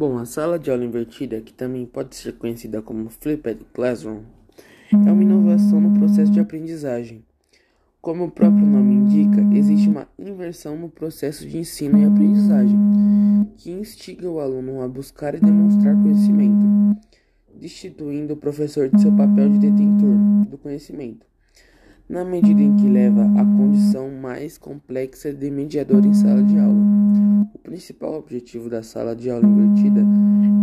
Bom, a sala de aula invertida, que também pode ser conhecida como Flipped Classroom, é uma inovação no processo de aprendizagem. Como o próprio nome indica, existe uma inversão no processo de ensino e aprendizagem, que instiga o aluno a buscar e demonstrar conhecimento, destituindo o professor de seu papel de detentor do conhecimento, na medida em que leva à condição mais complexa de mediador em sala de aula. O principal objetivo da sala de aula invertida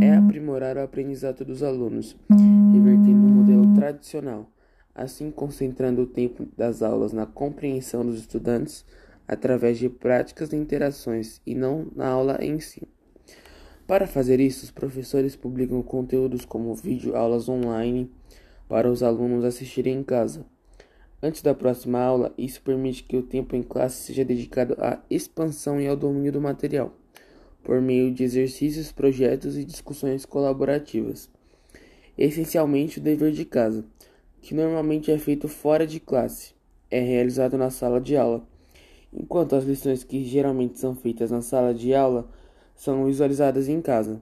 é aprimorar o aprendizado dos alunos, revertendo o modelo tradicional, assim concentrando o tempo das aulas na compreensão dos estudantes através de práticas e interações e não na aula em si. Para fazer isso, os professores publicam conteúdos como vídeo aulas online para os alunos assistirem em casa. Antes da próxima aula, isso permite que o tempo em classe seja dedicado à expansão e ao domínio do material, por meio de exercícios, projetos e discussões colaborativas. Essencialmente, o dever de casa, que normalmente é feito fora de classe, é realizado na sala de aula, enquanto as lições que geralmente são feitas na sala de aula são visualizadas em casa.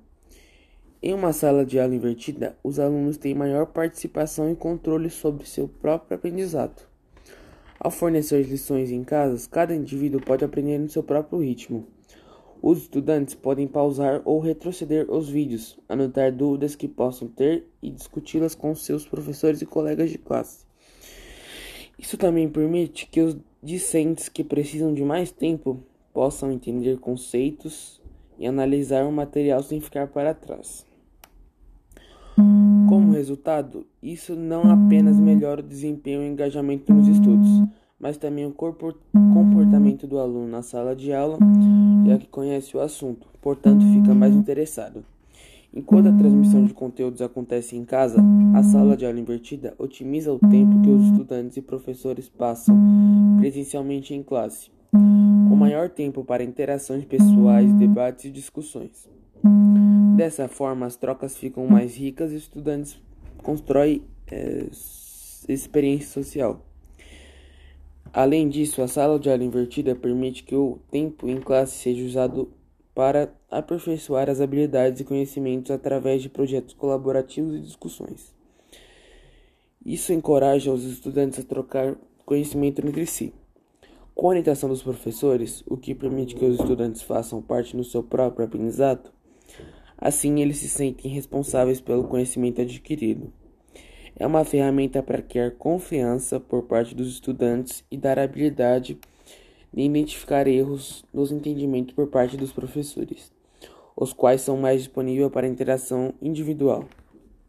Em uma sala de aula invertida, os alunos têm maior participação e controle sobre seu próprio aprendizado. Ao fornecer lições em casa, cada indivíduo pode aprender no seu próprio ritmo. Os estudantes podem pausar ou retroceder os vídeos, anotar dúvidas que possam ter e discuti-las com seus professores e colegas de classe. Isso também permite que os discentes que precisam de mais tempo possam entender conceitos e analisar o material sem ficar para trás. Como resultado, isso não apenas melhora o desempenho e engajamento nos estudos, mas também o comportamento do aluno na sala de aula, já que conhece o assunto, portanto fica mais interessado. Enquanto a transmissão de conteúdos acontece em casa, a sala de aula invertida otimiza o tempo que os estudantes e professores passam presencialmente em classe, com maior tempo para interações pessoais, debates e discussões. Dessa forma, as trocas ficam mais ricas e os estudantes constroem é, experiência social. Além disso, a sala de aula invertida permite que o tempo em classe seja usado para aperfeiçoar as habilidades e conhecimentos através de projetos colaborativos e discussões. Isso encoraja os estudantes a trocar conhecimento entre si. Com a orientação dos professores, o que permite que os estudantes façam parte no seu próprio aprendizado, Assim, eles se sentem responsáveis pelo conhecimento adquirido. É uma ferramenta para criar confiança por parte dos estudantes e dar habilidade de identificar erros nos entendimentos por parte dos professores, os quais são mais disponíveis para interação individual.